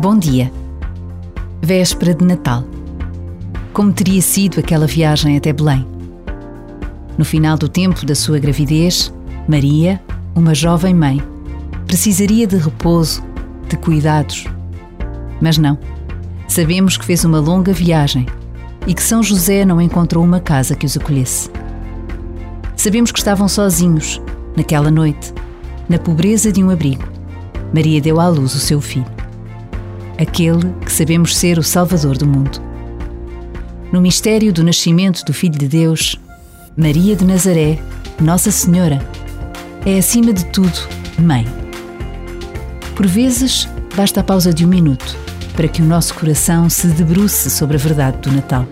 Bom dia. Véspera de Natal. Como teria sido aquela viagem até Belém? No final do tempo da sua gravidez, Maria, uma jovem mãe, precisaria de repouso, de cuidados. Mas não. Sabemos que fez uma longa viagem e que São José não encontrou uma casa que os acolhesse. Sabemos que estavam sozinhos, naquela noite, na pobreza de um abrigo. Maria deu à luz o seu filho aquele que sabemos ser o Salvador do mundo. No mistério do nascimento do Filho de Deus, Maria de Nazaré, Nossa Senhora, é acima de tudo Mãe. Por vezes, basta a pausa de um minuto para que o nosso coração se debruce sobre a verdade do Natal.